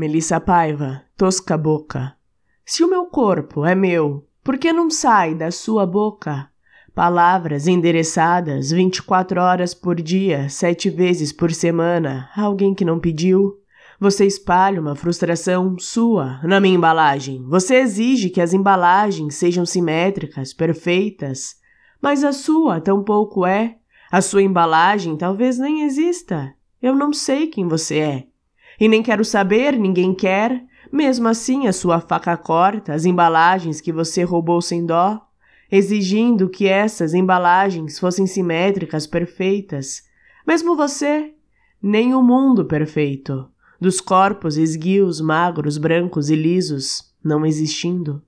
Melissa Paiva, tosca boca. Se o meu corpo é meu, por que não sai da sua boca? Palavras endereçadas 24 horas por dia, sete vezes por semana, a alguém que não pediu. Você espalha uma frustração sua na minha embalagem. Você exige que as embalagens sejam simétricas, perfeitas. Mas a sua tampouco é. A sua embalagem talvez nem exista. Eu não sei quem você é. E nem quero saber, ninguém quer. Mesmo assim, a sua faca corta as embalagens que você roubou sem dó exigindo que essas embalagens fossem simétricas, perfeitas. Mesmo você, nem o mundo perfeito, dos corpos esguios, magros, brancos e lisos, não existindo.